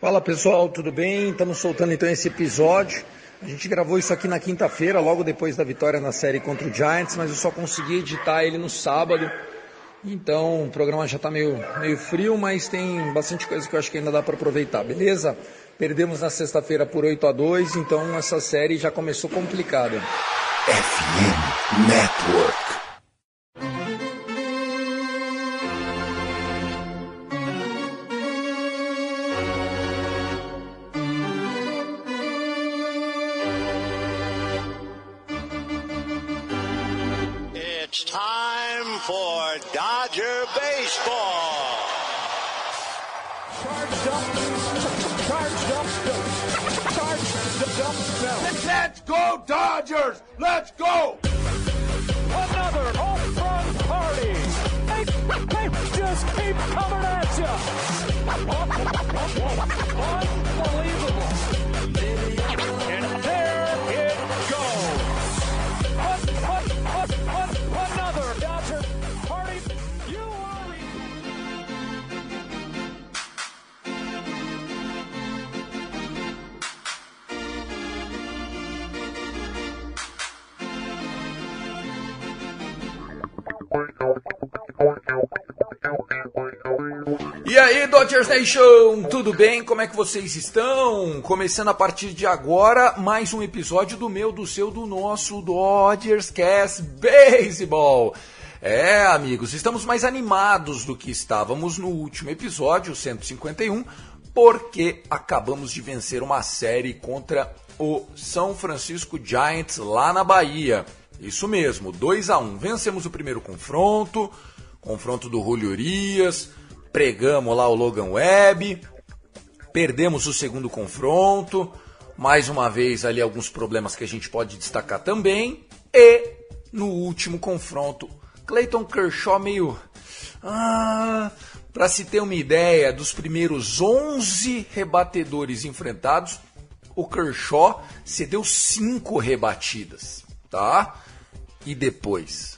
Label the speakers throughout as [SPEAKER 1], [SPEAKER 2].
[SPEAKER 1] Fala pessoal, tudo bem? Estamos soltando então esse episódio. A gente gravou isso aqui na quinta-feira, logo depois da vitória na série contra o Giants, mas eu só consegui editar ele no sábado. Então o programa já está meio, meio frio, mas tem bastante coisa que eu acho que ainda dá para aproveitar, beleza? Perdemos na sexta-feira por 8 a 2 então essa série já começou complicada.
[SPEAKER 2] FM Network.
[SPEAKER 3] Dodgers
[SPEAKER 4] Nation, tudo bem? Como é que vocês estão? Começando a partir de agora, mais um episódio do meu, do seu, do nosso Dodgers Cast Baseball. É, amigos, estamos mais animados do que estávamos no último episódio, 151, porque acabamos de vencer uma série contra o São Francisco Giants lá na Bahia. Isso mesmo, 2 a 1 Vencemos o primeiro confronto, confronto do Julio Urias, pregamos lá o Logan Webb, perdemos o segundo confronto, mais uma vez ali alguns problemas que a gente pode destacar também, e no último confronto, Clayton Kershaw meio... Ah, para se ter uma ideia, dos primeiros 11 rebatedores enfrentados, o Kershaw cedeu 5 rebatidas, tá? E depois,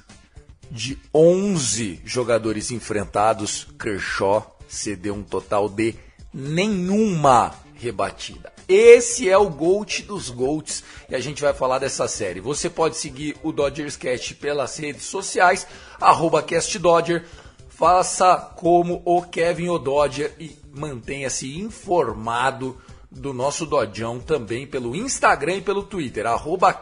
[SPEAKER 4] de 11 jogadores enfrentados, Kershaw cedeu um total de nenhuma rebatida. Esse é o GOAT dos GOATs e a gente vai falar dessa série. Você pode seguir o Dodgers Cast pelas redes sociais, arroba CastDodger. Faça como o Kevin O'Dodger e mantenha-se informado do nosso Dodjão também pelo Instagram e pelo Twitter,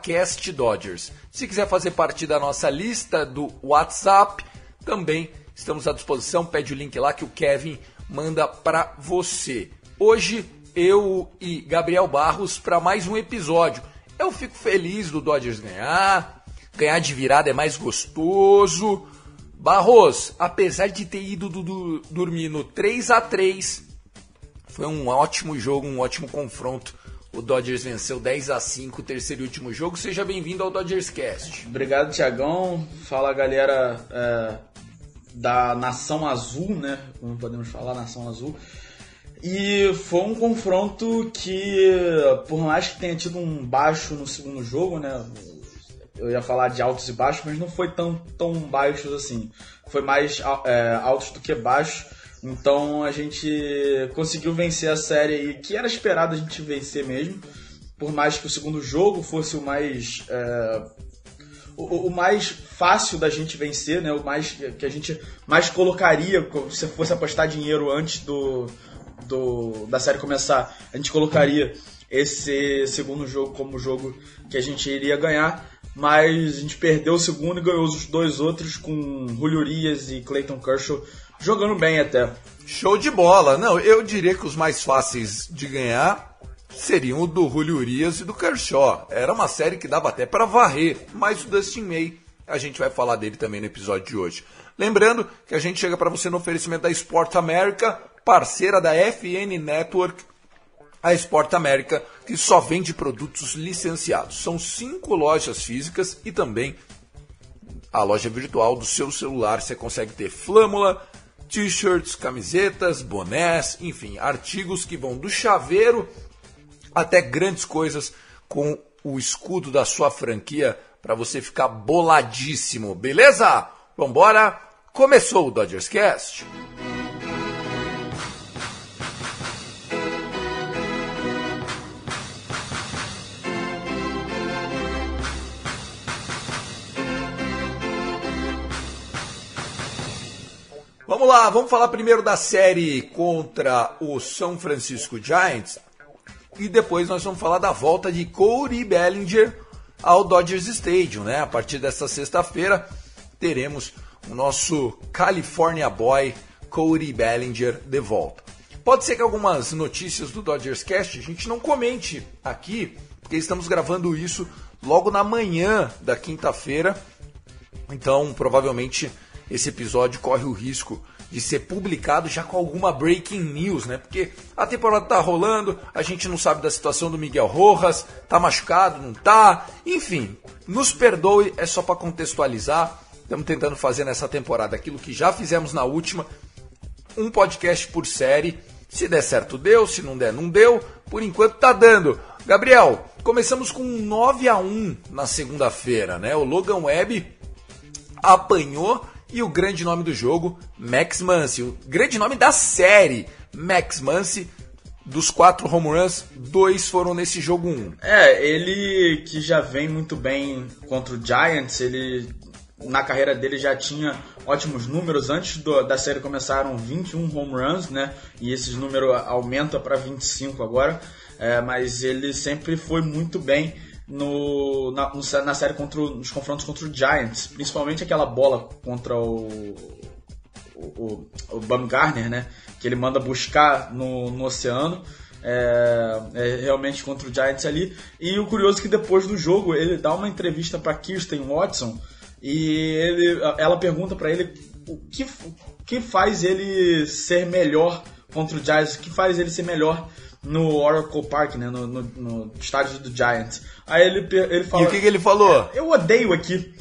[SPEAKER 4] CastDodgers. Se quiser fazer parte da nossa lista do WhatsApp, também estamos à disposição. Pede o link lá que o Kevin manda para você. Hoje, eu e Gabriel Barros para mais um episódio. Eu fico feliz do Dodgers ganhar. Ganhar de virada é mais gostoso. Barros, apesar de ter ido do, do, dormir no 3 a 3 foi um ótimo jogo, um ótimo confronto. O Dodgers venceu 10 a 5 o terceiro e último jogo. Seja bem-vindo ao Dodgers Cast.
[SPEAKER 5] Obrigado, Tiagão. Fala, galera é, da Nação Azul, né? Como podemos falar, Nação Azul. E foi um confronto que, por mais que tenha tido um baixo no segundo jogo, né? Eu ia falar de altos e baixos, mas não foi tão, tão baixos assim. Foi mais é, altos do que baixos. Então a gente conseguiu vencer a série aí, que era esperado a gente vencer mesmo. Por mais que o segundo jogo fosse o mais. É, o, o, mais fácil da gente vencer, né? O mais que a gente mais colocaria se fosse apostar dinheiro antes do, do da série começar, a gente colocaria esse segundo jogo como jogo que a gente iria ganhar. Mas a gente perdeu o segundo e ganhou os dois outros com Julio Urias e Clayton Kershaw jogando bem até.
[SPEAKER 4] Show de bola. Não, eu diria que os mais fáceis de ganhar seriam o do Julio Urias e do Kershaw. Era uma série que dava até para varrer, mas o Dustin May, a gente vai falar dele também no episódio de hoje. Lembrando que a gente chega para você no oferecimento da Sport America, parceira da FN Network, a Sport America, que só vende produtos licenciados. São cinco lojas físicas e também a loja virtual do seu celular. Você consegue ter flâmula, t-shirts, camisetas, bonés, enfim, artigos que vão do chaveiro até grandes coisas com o escudo da sua franquia para você ficar boladíssimo, beleza? Vambora! Começou o Dodgers Cast. Vamos lá, vamos falar primeiro da série contra o São Francisco Giants e depois nós vamos falar da volta de Cody Bellinger ao Dodgers Stadium, né? A partir desta sexta-feira teremos o nosso California Boy Cody Bellinger de volta. Pode ser que algumas notícias do Dodgers Cast a gente não comente aqui, porque estamos gravando isso logo na manhã da quinta-feira. Então, provavelmente esse episódio corre o risco de ser publicado já com alguma breaking news, né? Porque a temporada tá rolando, a gente não sabe da situação do Miguel Rojas, tá machucado, não tá, enfim, nos perdoe, é só para contextualizar. Estamos tentando fazer nessa temporada aquilo que já fizemos na última, um podcast por série. Se der certo, deu, se não der, não deu. Por enquanto tá dando. Gabriel, começamos com 9 a 1 na segunda-feira, né? O Logan Webb apanhou e o grande nome do jogo, Max Muncy. O grande nome da série, Max Muncy. Dos quatro home runs, dois foram nesse jogo 1. Um.
[SPEAKER 5] É, ele que já vem muito bem contra o Giants, ele na carreira dele já tinha ótimos números. Antes do, da série começaram 21 home runs, né? E esses números aumenta para 25 agora. É, mas ele sempre foi muito bem no, na, na série contra o, nos confrontos contra o Giants, principalmente aquela bola contra o o, o Bumgarner, né? Que ele manda buscar no, no oceano. É, é, realmente contra o Giants ali. E o curioso é que depois do jogo ele dá uma entrevista para Kirsten Watson e ele, ela pergunta para ele o que, o que faz ele ser melhor contra o Giants, o que faz ele ser melhor no Oracle Park, né, no, no, no estádio do Giants. Aí ele, ele fala.
[SPEAKER 4] E o que, que ele falou?
[SPEAKER 5] Eu odeio aqui.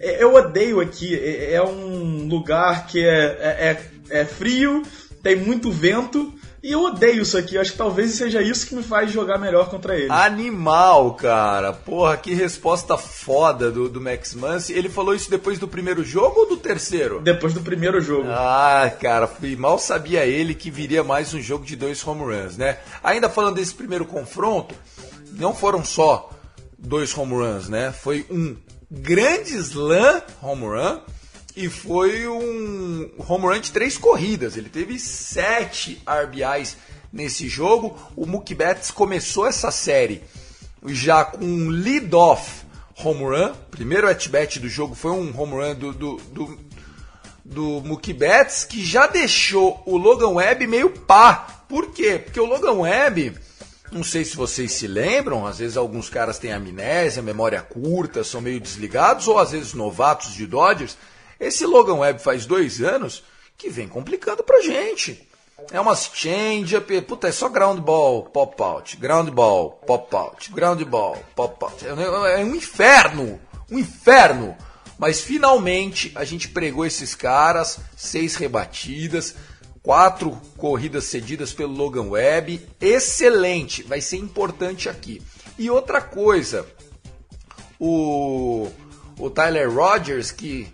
[SPEAKER 5] É, eu odeio aqui. É, é um lugar que é, é, é frio, tem muito vento. E eu odeio isso aqui. Acho que talvez seja isso que me faz jogar melhor contra ele.
[SPEAKER 4] Animal, cara. Porra, que resposta foda do, do Max Muncy. Ele falou isso depois do primeiro jogo ou do terceiro?
[SPEAKER 5] Depois do primeiro jogo.
[SPEAKER 4] Ah, cara. Mal sabia ele que viria mais um jogo de dois home runs, né? Ainda falando desse primeiro confronto, não foram só dois home runs, né? Foi um grande slam home run e foi um home run de três corridas. Ele teve sete RBIs nesse jogo. O Mookie Betts começou essa série já com um lead-off home run. Primeiro at-bat do jogo foi um home run do, do, do, do Mookie Betts, que já deixou o Logan Webb meio pá. Por quê? Porque o Logan Webb não sei se vocês se lembram, às vezes alguns caras têm amnésia, memória curta, são meio desligados, ou às vezes novatos de Dodgers. Esse Logan Webb faz dois anos que vem complicando pra gente. É umas change-up, puta, é só ground ball, pop out, ground ball, pop out, ground ball, pop out. É, é um inferno, um inferno. Mas finalmente a gente pregou esses caras, seis rebatidas, Quatro corridas cedidas pelo Logan Webb. Excelente, vai ser importante aqui. E outra coisa, o, o Tyler Rogers, que,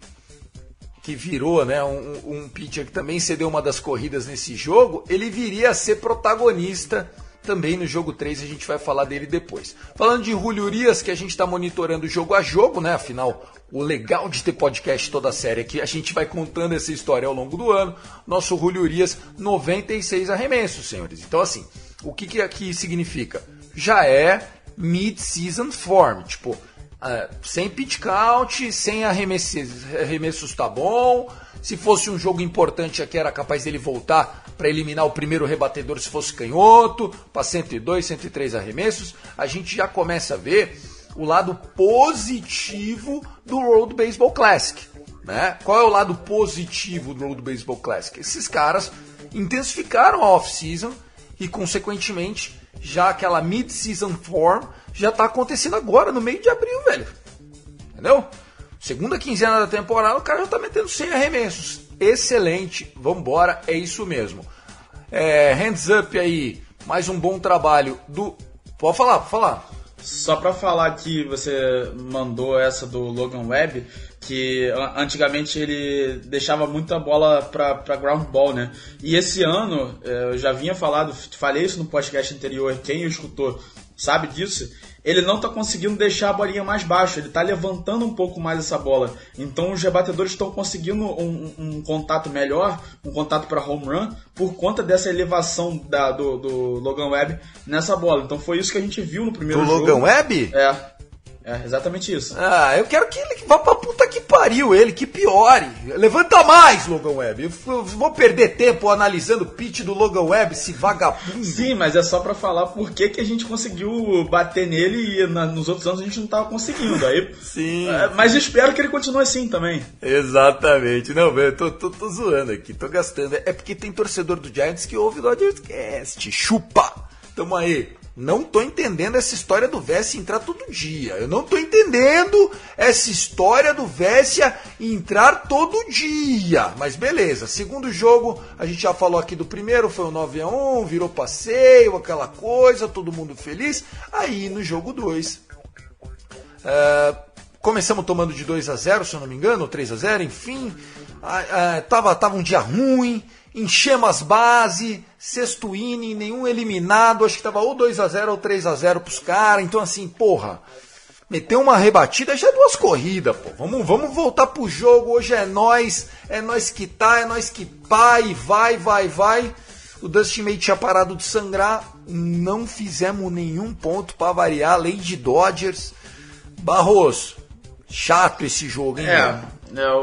[SPEAKER 4] que virou né, um, um pitcher que também cedeu uma das corridas nesse jogo, ele viria a ser protagonista também no jogo 3, a gente vai falar dele depois. Falando de Julio Urias, que a gente está monitorando jogo a jogo, né? Afinal, o legal de ter podcast toda a série é que a gente vai contando essa história ao longo do ano. Nosso Julio Urias, 96 arremessos, senhores. Então, assim, o que, que aqui significa? Já é mid-season form, tipo, uh, sem pitch count, sem arremessos, arremessos tá bom. Se fosse um jogo importante aqui, era capaz dele voltar para eliminar o primeiro rebatedor se fosse canhoto, para 102, 103 arremessos, a gente já começa a ver o lado positivo do World Baseball Classic. Né? Qual é o lado positivo do World Baseball Classic? Esses caras intensificaram a off-season e, consequentemente, já aquela mid-season form já está acontecendo agora, no meio de abril, velho. Entendeu? Segunda quinzena da temporada, o cara já está metendo 100 arremessos excelente. Vambora, é isso mesmo. É, hands up aí, mais um bom trabalho do. Pode falar, pode falar.
[SPEAKER 5] Só para falar que você mandou essa do Logan Webb, que antigamente ele deixava muita bola para ground ball, né? E esse ano, é, eu já vinha falado, falei isso no podcast anterior, quem escutou sabe disso, ele não tá conseguindo deixar a bolinha mais baixa, ele tá levantando um pouco mais essa bola. Então os rebatedores estão conseguindo um, um, um, contato melhor, um contato para home run, por conta dessa elevação da, do, do, Logan Webb nessa bola. Então foi isso que a gente viu no primeiro
[SPEAKER 4] do
[SPEAKER 5] jogo.
[SPEAKER 4] Logan Webb?
[SPEAKER 5] É. É, exatamente isso.
[SPEAKER 4] Ah, eu quero que ele vá pra puta que pariu, ele, que piore. Levanta mais, Logan Webb. Eu vou perder tempo analisando o pitch do Logan Webb, esse vagabundo.
[SPEAKER 5] Sim, mas é só para falar por que, que a gente conseguiu bater nele e na, nos outros anos a gente não tava conseguindo. Aí,
[SPEAKER 4] Sim.
[SPEAKER 5] É, mas espero que ele continue assim também.
[SPEAKER 4] Exatamente. Não, eu tô, tô, tô zoando aqui, tô gastando. É porque tem torcedor do Giants que ouve o Dodgers Cast. Chupa! Tamo aí. Não tô entendendo essa história do Vessia entrar todo dia. Eu não tô entendendo essa história do Vessia entrar todo dia. Mas beleza, segundo jogo, a gente já falou aqui do primeiro, foi um 9 a 1 virou passeio, aquela coisa, todo mundo feliz. Aí no jogo 2. É, começamos tomando de 2 a 0 se eu não me engano, ou 3 a 0 enfim. Ah, é, tava, tava um dia ruim enchemos as bases, sexto inning, nenhum eliminado, acho que tava ou 2 a 0 ou 3 a 0 pros caras. Então assim, porra, meteu uma rebatida, já é duas corridas, pô. Vamos, vamos voltar pro jogo, hoje é nós, é nós que tá, é nós que e vai, vai, vai. O Dustin May tinha parado de sangrar, não fizemos nenhum ponto para variar, de Dodgers. Barroso, chato esse jogo, hein?
[SPEAKER 5] É, é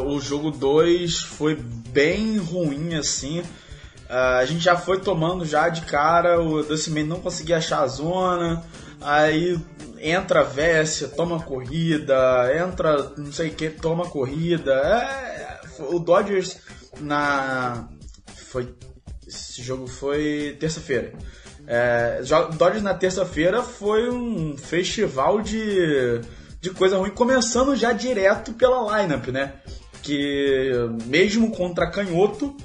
[SPEAKER 5] o jogo 2 foi bem ruim assim. Uh, a gente já foi tomando já de cara, o Dustin não conseguia achar a zona, aí entra Vessia, toma corrida, entra não sei o que, toma corrida. É, o Dodgers na. Foi. Esse jogo foi terça-feira. É, Dodgers na terça-feira foi um festival de, de coisa ruim, começando já direto pela lineup, né? que mesmo contra canhoto,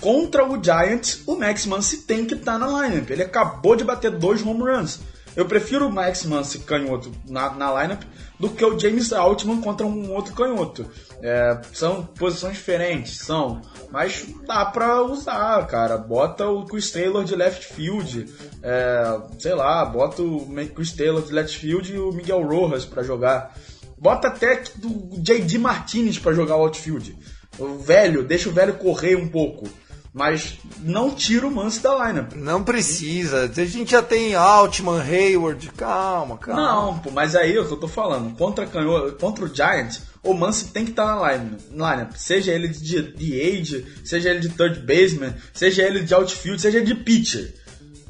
[SPEAKER 5] contra o Giants, o Max Muncy tem que estar tá na lineup. Ele acabou de bater dois home runs. Eu prefiro o Max Muncy canhoto na, na lineup do que o James Altman contra um outro canhoto. É, são posições diferentes, são. Mas dá pra usar, cara. Bota o Chris Taylor de left field. É, sei lá, bota o Chris Taylor de left field e o Miguel Rojas para jogar. Bota até do JD Martinez para jogar o outfield. O velho, deixa o velho correr um pouco. Mas não tira o Mance da lineup.
[SPEAKER 4] Não precisa. A gente já tem Altman, Hayward. Calma, calma.
[SPEAKER 5] Não, pô, mas aí é o que eu tô falando. Contra, contra o Giants, o Mance tem que estar tá na lineup. Seja ele de, de age, seja ele de third baseman, seja ele de outfield, seja ele de pitcher.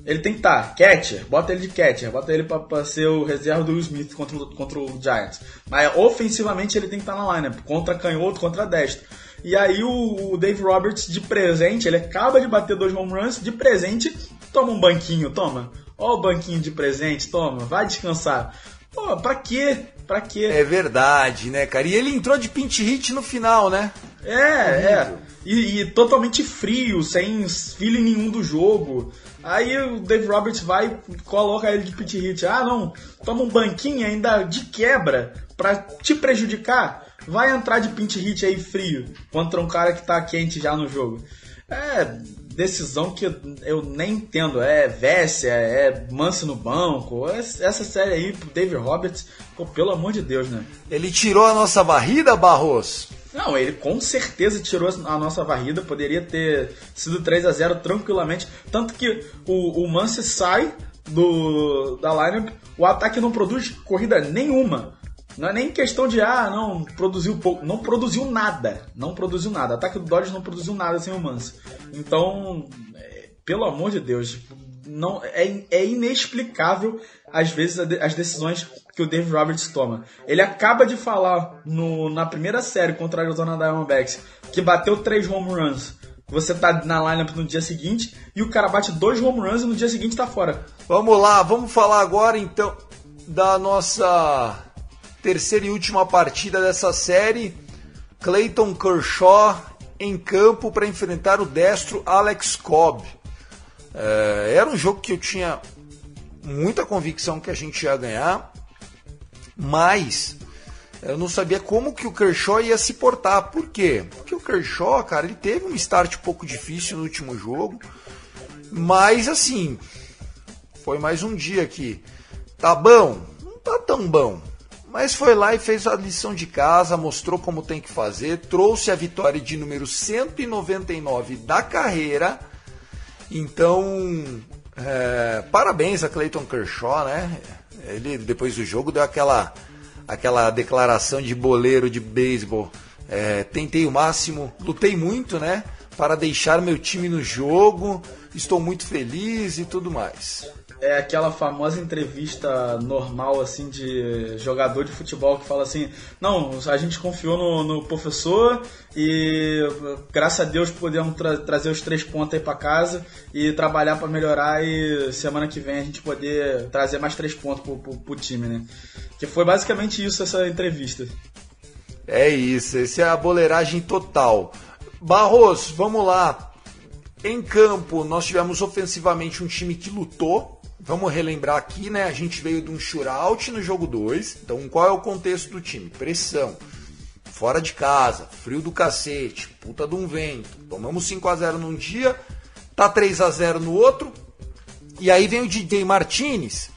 [SPEAKER 5] Ele tem que estar tá, catcher, bota ele de catcher, bota ele pra, pra ser o reserva do Will Smith contra, contra o Giants. Mas ofensivamente ele tem que estar tá na lineup, contra canhoto, contra destro. E aí o, Dave Roberts, de presente, ele acaba de bater dois home runs, de presente, toma um banquinho, toma. Ó o banquinho de presente, toma, vai descansar. Pô, pra quê? Pra quê?
[SPEAKER 4] É verdade, né, cara? E ele entrou de pinch hit no final, né?
[SPEAKER 5] É, é. E, e totalmente frio, sem feeling nenhum do jogo. Aí o Dave Roberts vai e coloca ele de pit hit. Ah, não, toma um banquinho ainda de quebra pra te prejudicar. Vai entrar de pinch hit aí frio contra um cara que tá quente já no jogo. É decisão que eu nem entendo. É Vessia, é Manso no banco. Essa série aí pro Dave Roberts, pô, pelo amor de Deus, né?
[SPEAKER 4] Ele tirou a nossa varrida, Barros?
[SPEAKER 5] Não, ele com certeza tirou a nossa varrida, poderia ter sido 3 a 0 tranquilamente. Tanto que o, o Mance sai do, da lineup, o ataque não produz corrida nenhuma. Não é nem questão de, ah, não, produziu pouco. Não produziu nada. Não produziu nada. Ataque do Dodgers não produziu nada sem o Mance. Então, é, pelo amor de Deus, não é, é inexplicável às vezes as decisões que o Dave Roberts toma. Ele acaba de falar no, na primeira série contra a Arizona Diamondbacks que bateu três home runs. Você tá na lineup no dia seguinte e o cara bate dois home runs e no dia seguinte tá fora.
[SPEAKER 4] Vamos lá, vamos falar agora então da nossa terceira e última partida dessa série. Clayton Kershaw em campo para enfrentar o destro Alex Cobb. É, era um jogo que eu tinha muita convicção que a gente ia ganhar, mas eu não sabia como que o Kershaw ia se portar. Por quê? Porque o Kershaw, cara, ele teve um start um pouco difícil no último jogo, mas assim, foi mais um dia que tá bom, não tá tão bom. Mas foi lá e fez a lição de casa, mostrou como tem que fazer, trouxe a vitória de número 199 da carreira. Então, é, parabéns a Clayton Kershaw, né? Ele, depois do jogo, deu aquela, aquela declaração de boleiro de beisebol. É, tentei o máximo, lutei muito, né? Para deixar meu time no jogo, estou muito feliz e tudo mais
[SPEAKER 5] é aquela famosa entrevista normal, assim, de jogador de futebol que fala assim: Não, a gente confiou no, no professor e graças a Deus podemos tra trazer os três pontos aí para casa e trabalhar para melhorar e semana que vem a gente poder trazer mais três pontos pro, pro, pro time, né? Que foi basicamente isso essa entrevista.
[SPEAKER 4] É isso, esse é a boleiragem total. Barros, vamos lá. Em campo, nós tivemos ofensivamente um time que lutou, Vamos relembrar aqui, né? A gente veio de um shootout no jogo 2. Então, qual é o contexto do time? Pressão. Fora de casa, frio do cacete, puta de um vento. Tomamos 5 a 0 num dia, tá 3 a 0 no outro. E aí vem o DJ Martinez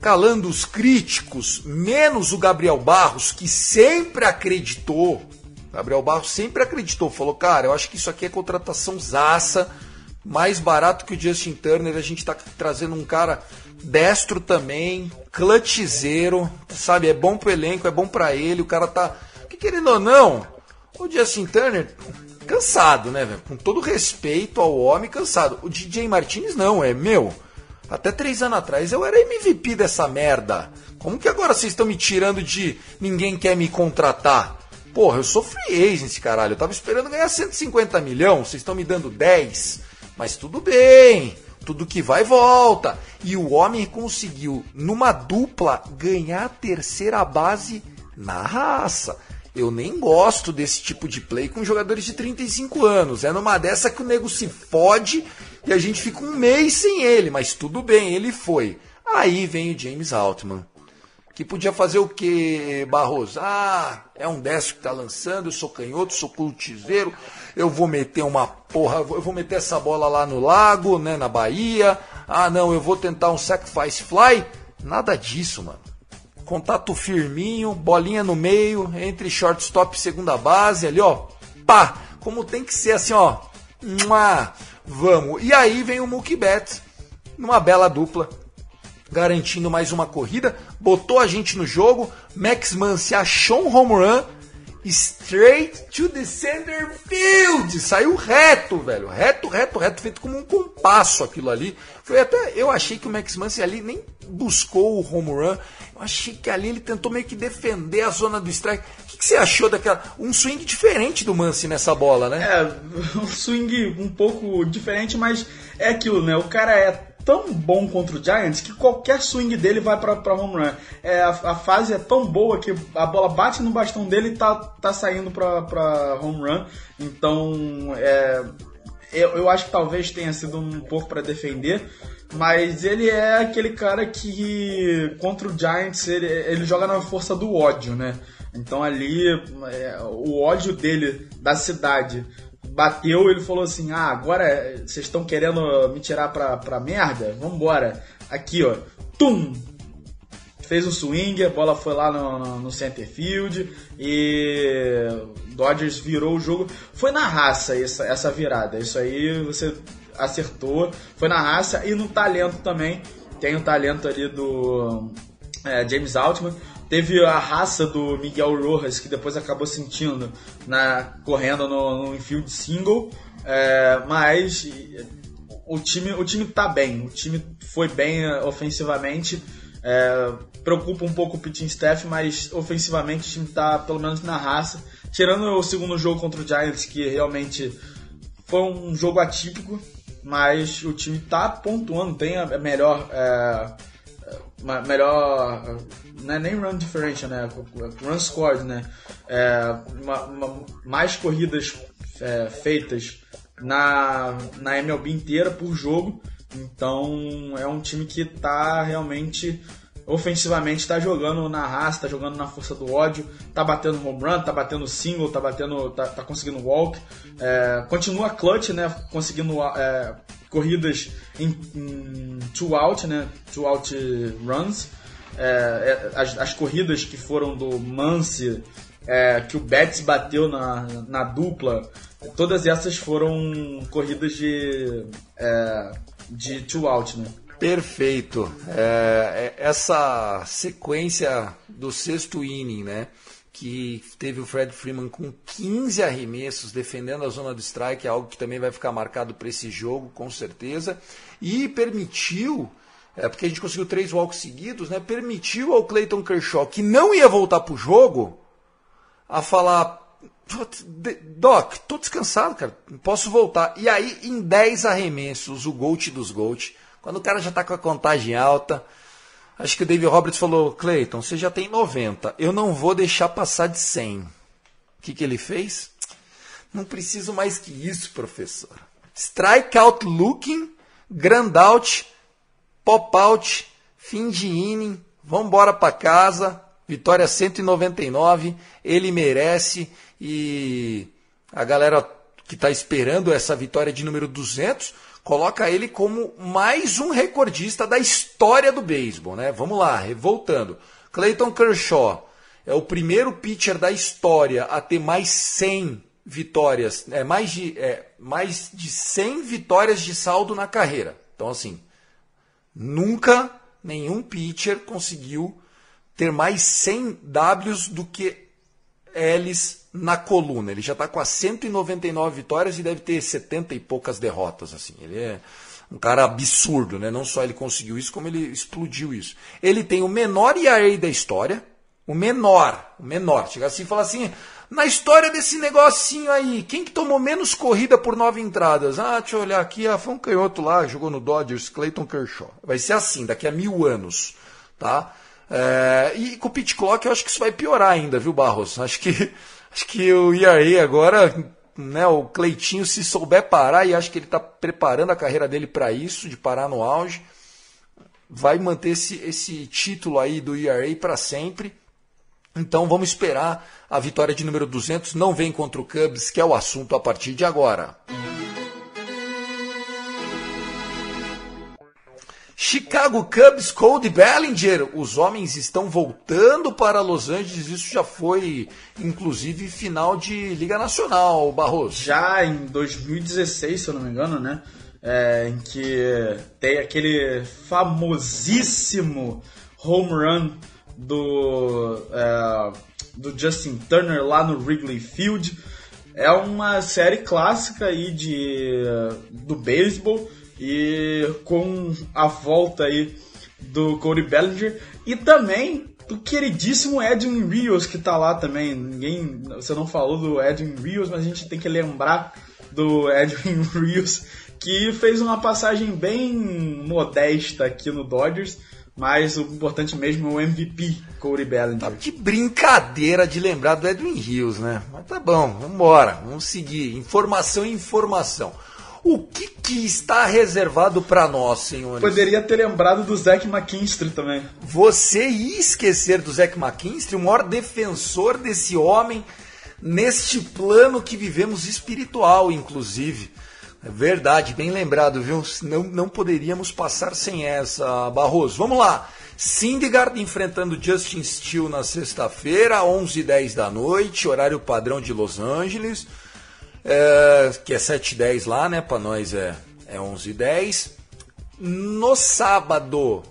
[SPEAKER 4] calando os críticos, menos o Gabriel Barros, que sempre acreditou. Gabriel Barros sempre acreditou, falou: "Cara, eu acho que isso aqui é contratação zaça" mais barato que o Justin Turner. A gente está trazendo um cara destro também, clutchzeiro, sabe? É bom pro elenco, é bom para ele. O cara tá, que querendo ou não, o Justin Turner cansado, né, velho? Com todo respeito ao homem, cansado. O DJ Martinez não, é meu. Até três anos atrás eu era MVP dessa merda. Como que agora vocês estão me tirando de ninguém quer me contratar? Porra, eu sou free agent, caralho. Eu tava esperando ganhar 150 milhões, vocês estão me dando 10. Mas tudo bem, tudo que vai volta. E o homem conseguiu, numa dupla, ganhar a terceira base na raça. Eu nem gosto desse tipo de play com jogadores de 35 anos. É numa dessa que o nego se fode e a gente fica um mês sem ele, mas tudo bem, ele foi. Aí vem o James Altman que podia fazer o que, Barroso? Ah, é um destro que tá lançando, eu sou canhoto, sou cultizeiro, eu vou meter uma porra, eu vou meter essa bola lá no lago, né, na Bahia. Ah, não, eu vou tentar um sacrifice fly. Nada disso, mano. Contato firminho, bolinha no meio, entre shortstop e segunda base, ali, ó. Pá! Como tem que ser assim, ó. Mua, vamos. E aí vem o Mookie Betts, numa bela dupla garantindo mais uma corrida, botou a gente no jogo. Max Muncy achou um home run straight to the center field. Saiu reto, velho. Reto, reto, reto, feito como um compasso aquilo ali. Foi até. Eu achei que o Max Muncy ali nem buscou o home run. Eu achei que ali ele tentou meio que defender a zona do strike. O que, que você achou daquela. Um swing diferente do Muncy nessa bola, né?
[SPEAKER 5] É, um swing um pouco diferente, mas é aquilo, né? O cara é tão bom contra o Giants que qualquer swing dele vai para home run. É, a, a, fase é tão boa que a bola bate no bastão dele e tá, tá saindo para home run. Então, é, eu, eu acho que talvez tenha sido um pouco para defender. Mas ele é aquele cara que contra o Giants ele, ele joga na força do ódio, né? Então ali é, o ódio dele da cidade bateu, ele falou assim: Ah, agora vocês estão querendo me tirar pra, pra merda? Vambora. Aqui, ó. Tum! Fez o swing, a bola foi lá no, no, no center field e Dodgers virou o jogo. Foi na raça essa, essa virada. Isso aí você acertou. Foi na raça e no talento também. Tem o talento ali do é, James Altman Teve a raça do Miguel Rojas, que depois acabou sentindo na, correndo no, no infield single. É, mas o time, o time tá bem, o time foi bem é, ofensivamente. É, preocupa um pouco o pitching staff, mas ofensivamente o time tá pelo menos na raça. Tirando o segundo jogo contra o Giants, que realmente foi um jogo atípico, mas o time tá pontuando, tem a melhor. É, melhor não é nem run differential, né? Run scored, né? É, uma, uma, mais corridas é, feitas na, na MLB inteira por jogo. Então é um time que está realmente ofensivamente está jogando na raça, está jogando na força do ódio, está batendo home run, está batendo single, está batendo, tá, tá, conseguindo walk, é, continua clutch, né, conseguindo é, corridas em, em two out, né, two out runs, é, é, as, as corridas que foram do Mance, é, que o Betts bateu na, na dupla, todas essas foram corridas de, é, de two out, né?
[SPEAKER 4] Perfeito. É, é, essa sequência do sexto inning, né? Que teve o Fred Freeman com 15 arremessos defendendo a zona do strike, é algo que também vai ficar marcado para esse jogo, com certeza. E permitiu, é, porque a gente conseguiu três walks seguidos, né? Permitiu ao Clayton Kershaw, que não ia voltar para o jogo, a falar: Doc, tô descansado, cara, posso voltar. E aí, em 10 arremessos, o Gold dos Gold quando o cara já está com a contagem alta, acho que o David Roberts falou: Clayton, você já tem 90, eu não vou deixar passar de 100. O que, que ele fez? Não preciso mais que isso, professor. Strikeout looking, grand out, pop out, fim de inning, vamos embora para casa. Vitória 199, ele merece e a galera que está esperando essa vitória de número 200 coloca ele como mais um recordista da história do beisebol, né? Vamos lá, voltando. Clayton Kershaw é o primeiro pitcher da história a ter mais 100 vitórias, é, mais, de, é, mais de 100 vitórias de saldo na carreira. Então, assim, nunca nenhum pitcher conseguiu ter mais 100 Ws do que L's na coluna. Ele já está com as 199 vitórias e deve ter 70 e poucas derrotas. assim. Ele é um cara absurdo, né? Não só ele conseguiu isso, como ele explodiu isso. Ele tem o menor ERA da história, o menor, o menor. Chega assim e fala assim, na história desse negocinho aí, quem que tomou menos corrida por nove entradas? Ah, deixa eu olhar aqui, ah, foi um canhoto lá, jogou no Dodgers, Clayton Kershaw. Vai ser assim, daqui a mil anos, tá? É, e com o pit clock eu acho que isso vai piorar ainda, viu, Barros? Acho que, acho que o ERA agora, né, o Cleitinho, se souber parar, e acho que ele está preparando a carreira dele para isso, de parar no auge, vai manter esse, esse título aí do ERA para sempre. Então vamos esperar a vitória de número 200. Não vem contra o Cubs, que é o assunto a partir de agora. Chicago Cubs, Cody Bellinger, os homens estão voltando para Los Angeles. Isso já foi, inclusive, final de Liga Nacional, Barroso.
[SPEAKER 5] Já em 2016, se eu não me engano, né? É, em que tem aquele famosíssimo home run do, é, do Justin Turner lá no Wrigley Field. É uma série clássica aí de, do beisebol e com a volta aí do Cody Bellinger e também do queridíssimo Edwin Rios que tá lá também. Ninguém, você não falou do Edwin Rios, mas a gente tem que lembrar do Edwin Rios que fez uma passagem bem modesta aqui no Dodgers. Mas o importante mesmo é o MVP, Cody Bellinger. Tá
[SPEAKER 4] que brincadeira de lembrar do Edwin Rios, né? Mas tá bom, vamos embora, vamos seguir. Informação e informação. O que, que está reservado para nós, senhores?
[SPEAKER 5] Poderia ter lembrado do Zack McKinstry também.
[SPEAKER 4] Você ia esquecer do Zack McKinstry, o maior defensor desse homem neste plano que vivemos espiritual, inclusive. É verdade, bem lembrado, viu? Não, não poderíamos passar sem essa, Barroso. Vamos lá. Syndergaard enfrentando Justin Steele na sexta-feira, 11h10 da noite, horário padrão de Los Angeles é, que é 7h10 lá, né? Para nós é, é 11h10. No sábado,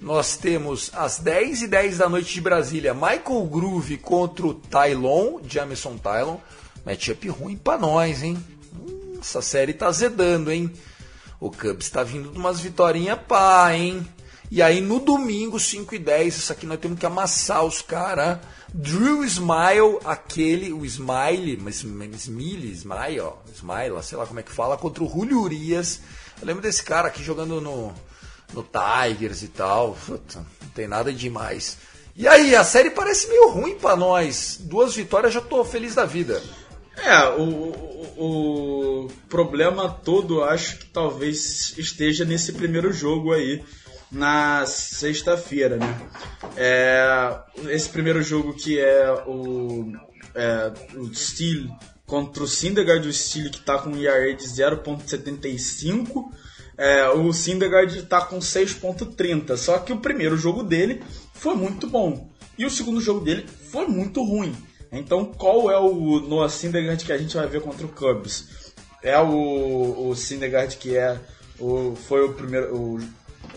[SPEAKER 4] nós temos às 10 h 10 da noite de Brasília, Michael Groove contra o Tylon, Jamison Tylon. Matchup ruim para nós, hein? Essa série tá zedando, hein? O Cubs está vindo de umas vitórias pá, hein? E aí no domingo, 5 e 10, isso aqui nós temos que amassar os caras. Drew Smile, aquele, o Smile, Smile, Smile, ó, Smile, sei lá como é que fala, contra o Julio Urias. Eu lembro desse cara aqui jogando no, no Tigers e tal. Puta, não tem nada demais. E aí, a série parece meio ruim para nós. Duas vitórias, já tô feliz da vida.
[SPEAKER 5] É, o, o, o problema todo acho que talvez esteja nesse primeiro jogo aí na sexta-feira, né? É, esse primeiro jogo que é o, é, o Steel contra o Syndergaard, o Steel que está com um ERA de 0.75 é, o Syndergaard tá com 6.30. Só que o primeiro jogo dele foi muito bom. E o segundo jogo dele foi muito ruim. Então qual é o Noah Syndergaard que a gente vai ver contra o Cubs? É o, o Syndergaard que é o, foi o primeiro o,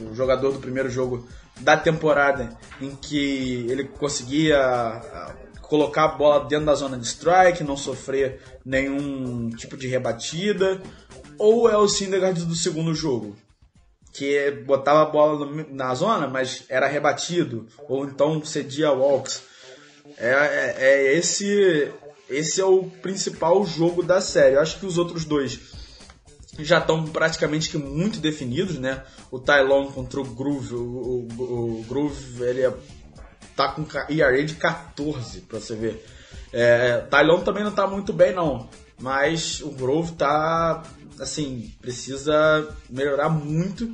[SPEAKER 5] o jogador do primeiro jogo da temporada em que ele conseguia ah, colocar a bola dentro da zona de strike, não sofrer nenhum tipo de rebatida, ou é o Syndergaard do segundo jogo, que botava a bola na zona, mas era rebatido, ou então cedia walks. É, é, é, esse esse é o principal jogo da série. Eu acho que os outros dois já estão praticamente que muito definidos, né? O Tylon contra o Groove, o, o, o Groove ele é, tá com ERA de 14, pra você ver. É, Tylon também não tá muito bem não, mas o Groove tá assim, precisa melhorar muito.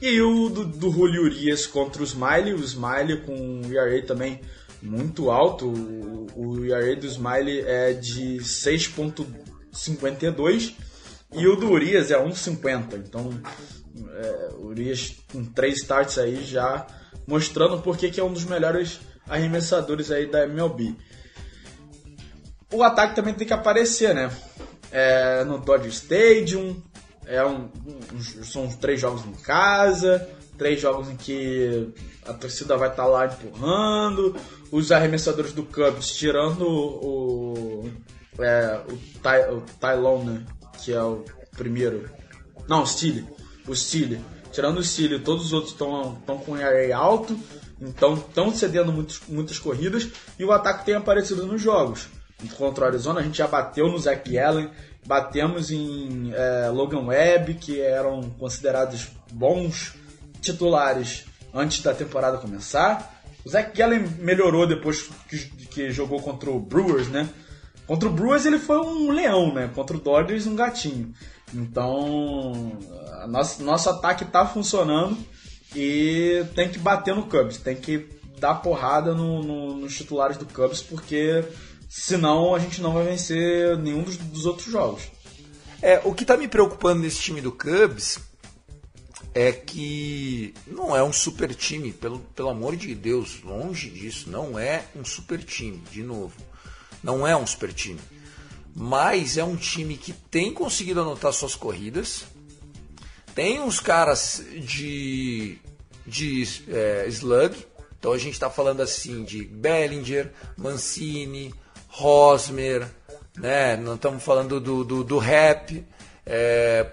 [SPEAKER 5] E o do, do Julio Urias contra o Smiley, o Smiley com o ERA também muito alto. O, o ERA do Smiley é de 6.52 e o do Urias é 1,50. Então, é, o Urias com três starts aí já mostrando porque que é um dos melhores arremessadores aí da MLB. O ataque também tem que aparecer, né? É, no Dodger Stadium, é um, um, são três jogos em casa, três jogos em que a torcida vai estar tá lá empurrando, os arremessadores do Cubs tirando o, é, o, Ty, o Tylon, né? que é o primeiro. Não, o Steele. O Steele. Tirando o Steele, todos os outros estão com ERA alto, então estão cedendo muitos, muitas corridas e o ataque tem aparecido nos jogos. Contra o Arizona, a gente já bateu no Zach Allen, batemos em é, Logan Webb, que eram considerados bons titulares antes da temporada começar. O Zach Gallen melhorou depois que, que, jogou contra o Brewers, né? Contra o Brewers ele foi um leão, né? Contra o Dodgers um gatinho. Então, nosso, nosso ataque tá funcionando e tem que bater no Cubs, tem que dar porrada no, no, nos titulares do Cubs, porque senão a gente não vai vencer nenhum dos, dos outros jogos.
[SPEAKER 4] É, o que tá me preocupando nesse time do Cubs é que não é um super time, pelo, pelo amor de Deus, longe disso, não é um super time, de novo. Não é um super time. Mas é um time que tem conseguido anotar suas corridas. Tem uns caras de, de é, slug. Então a gente está falando assim de Bellinger, Mancini, Rosmer, né? Não estamos falando do, do, do rap. É,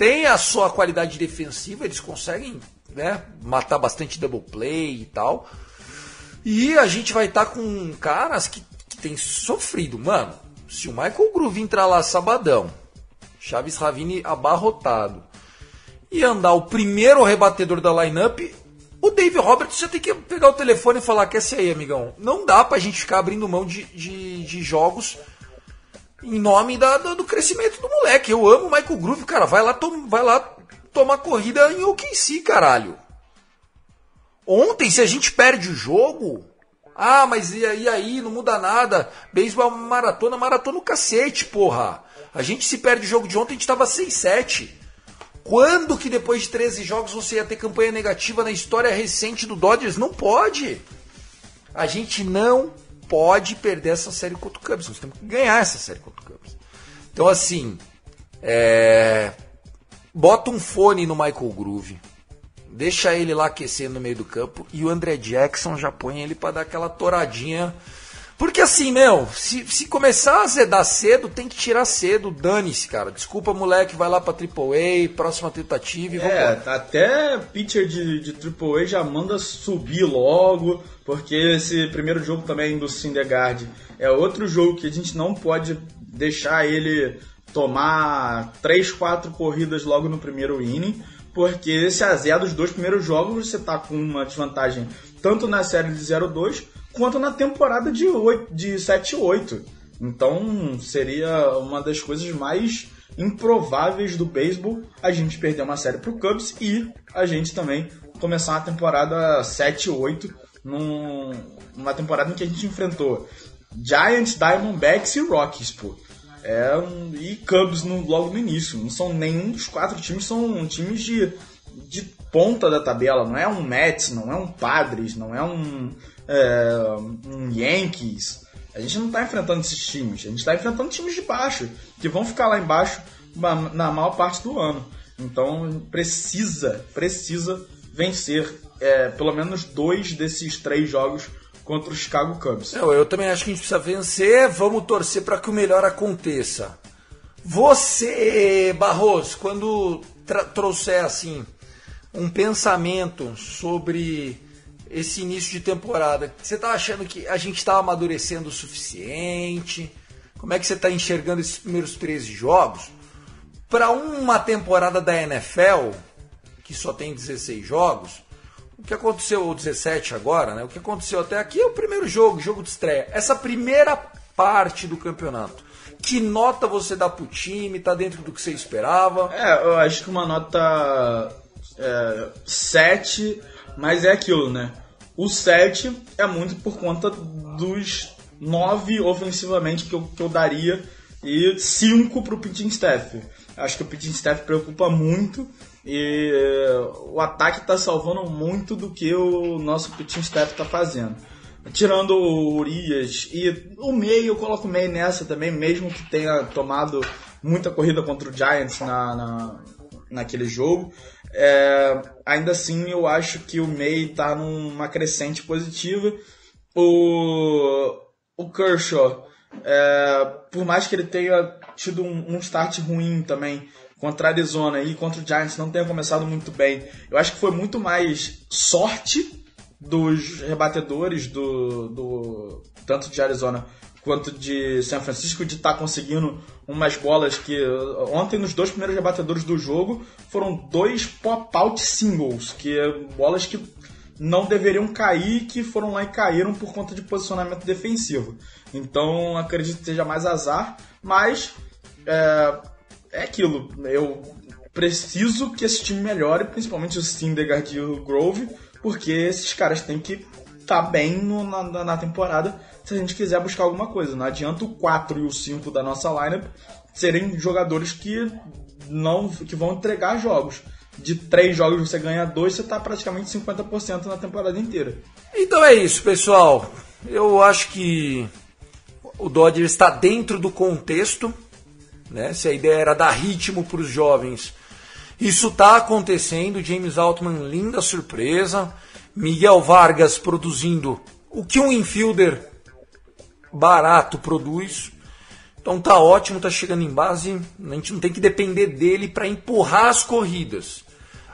[SPEAKER 4] tem a sua qualidade defensiva, eles conseguem né, matar bastante double play e tal. E a gente vai estar tá com caras que tem sofrido. Mano, se o Michael Groove entrar lá sabadão, Chaves Ravini abarrotado, e andar o primeiro rebatedor da lineup, o Dave Roberts já tem que pegar o telefone e falar: quer ser aí, amigão? Não dá pra gente ficar abrindo mão de, de, de jogos em nome da, do, crescimento do moleque. Eu amo o Michael Groove, cara. Vai lá, tom, vai lá tomar corrida em OKC, caralho. Ontem, se a gente perde o jogo, ah, mas e, e aí? Não muda nada. Beisebol maratona, maratona o cacete, porra. A gente se perde o jogo de ontem, a gente tava 6-7. Quando que depois de 13 jogos você ia ter campanha negativa na história recente do Dodgers? Não pode. A gente não pode perder essa série contra o Cubs. Nós temos que ganhar essa série contra o Cubs. Então, assim, é... bota um fone no Michael Groove deixa ele lá aquecendo no meio do campo e o André Jackson já põe ele para dar aquela toradinha. Porque assim, meu, se, se começar a azedar cedo, tem que tirar cedo, dane-se, cara. Desculpa, moleque, vai lá pra AAA, próxima tentativa e
[SPEAKER 5] É, até pitcher de, de AAA já manda subir logo, porque esse primeiro jogo também do Syndergaard é outro jogo que a gente não pode deixar ele tomar 3, 4 corridas logo no primeiro inning, porque se azeda dos dois primeiros jogos, você tá com uma desvantagem tanto na série de 0-2 quanto na temporada de, 8, de 7-8. Então seria uma das coisas mais improváveis do beisebol a gente perder uma série pro Cubs e a gente também começar uma temporada 7-8 num, numa temporada em que a gente enfrentou Giants, Diamondbacks e Rockies, pô. É e Cubs no, logo no início. Não são nenhum dos quatro times, são times de, de ponta da tabela. Não é um Mets, não é um Padres, não é um, é, um Yankees. A gente não está enfrentando esses times. A gente está enfrentando times de baixo, que vão ficar lá embaixo na, maior parte do ano. Então precisa, precisa vencer é, pelo menos dois desses três jogos contra o Chicago Cubs.
[SPEAKER 4] Eu, eu também acho que a gente precisa vencer. Vamos torcer para que o melhor aconteça. Você, Barroso, quando trouxer assim um pensamento sobre esse início de temporada, você tá achando que a gente está amadurecendo o suficiente? Como é que você está enxergando esses primeiros 13 jogos? Para uma temporada da NFL, que só tem 16 jogos, o que aconteceu, ou 17 agora, né? O que aconteceu até aqui é o primeiro jogo, jogo de estreia. Essa primeira parte do campeonato. Que nota você dá pro time? Tá dentro do que você esperava?
[SPEAKER 5] É, eu acho que uma nota é, 7, mas é aquilo, né? O 7 é muito por conta dos 9 ofensivamente que eu, que eu daria e 5 pro pitching staff. Acho que o pitching staff preocupa muito e o ataque está salvando muito do que o nosso pitching staff está fazendo. Tirando o Urias e o meio, eu coloco o meio nessa também, mesmo que tenha tomado muita corrida contra o Giants na, na naquele jogo. É, ainda assim, eu acho que o May está numa crescente positiva. O, o Kershaw, é, por mais que ele tenha tido um, um start ruim também contra a Arizona e contra o Giants não tenha começado muito bem, eu acho que foi muito mais sorte dos rebatedores do, do tanto de Arizona quanto de São Francisco de estar tá conseguindo umas bolas que ontem nos dois primeiros rebatedores do jogo foram dois pop-out singles, que é bolas que não deveriam cair que foram lá e caíram por conta de posicionamento defensivo. Então acredito que seja mais azar, mas é, é aquilo. Eu preciso que esse time melhore, principalmente o Syndergaard e o Grove, porque esses caras têm que estar tá bem no, na, na temporada se a gente quiser buscar alguma coisa. Não adianta o 4 e o 5 da nossa lineup serem jogadores que não que vão entregar jogos. De três jogos você ganha dois, você está praticamente 50% na temporada inteira.
[SPEAKER 4] Então é isso, pessoal. Eu acho que o Dodgers está dentro do contexto. Né? Se a ideia era dar ritmo para os jovens, isso está acontecendo. James Altman, linda surpresa. Miguel Vargas produzindo o que um infielder barato produz. Então tá ótimo, tá chegando em base. A gente não tem que depender dele para empurrar as corridas.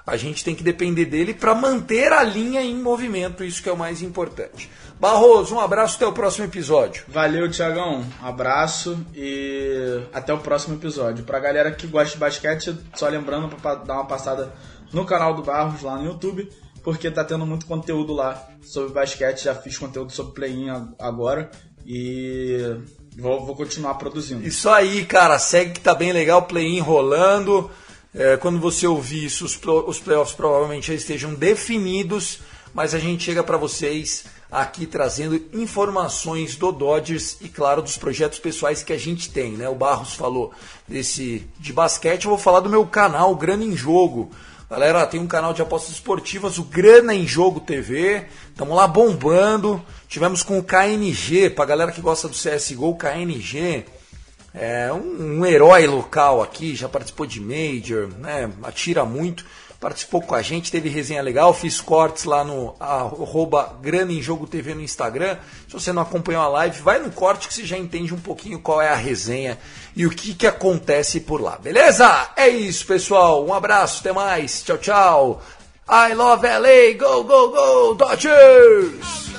[SPEAKER 4] A gente tem que depender dele para manter a linha em movimento, isso que é o mais importante. Barroso, um abraço até o próximo episódio.
[SPEAKER 5] Valeu, Tiagão. Abraço e até o próximo episódio. Pra galera que gosta de basquete, só lembrando para dar uma passada no canal do Barros lá no YouTube, porque tá tendo muito conteúdo lá sobre basquete. Já fiz conteúdo sobre play-in agora e vou, vou continuar produzindo.
[SPEAKER 4] Isso aí, cara. Segue que tá bem legal, play-in rolando. É, quando você ouvir isso, os, os playoffs provavelmente já estejam definidos, mas a gente chega para vocês aqui trazendo informações do Dodgers e, claro, dos projetos pessoais que a gente tem. Né? O Barros falou desse de basquete, eu vou falar do meu canal, Grana em Jogo. Galera, tem um canal de apostas esportivas, o Grana em Jogo TV. Estamos lá bombando. Tivemos com o KNG, pra galera que gosta do CSGO, o KNG é um, um, herói local aqui, já participou de Major, né? Atira muito, participou com a gente, teve resenha legal, fiz cortes lá no arroba Grana em Jogo TV no Instagram. Se você não acompanhou a live, vai no corte que você já entende um pouquinho qual é a resenha e o que, que acontece por lá, beleza? É isso, pessoal. Um abraço, até mais. Tchau, tchau. I love LA, go, go, go, Dodgers!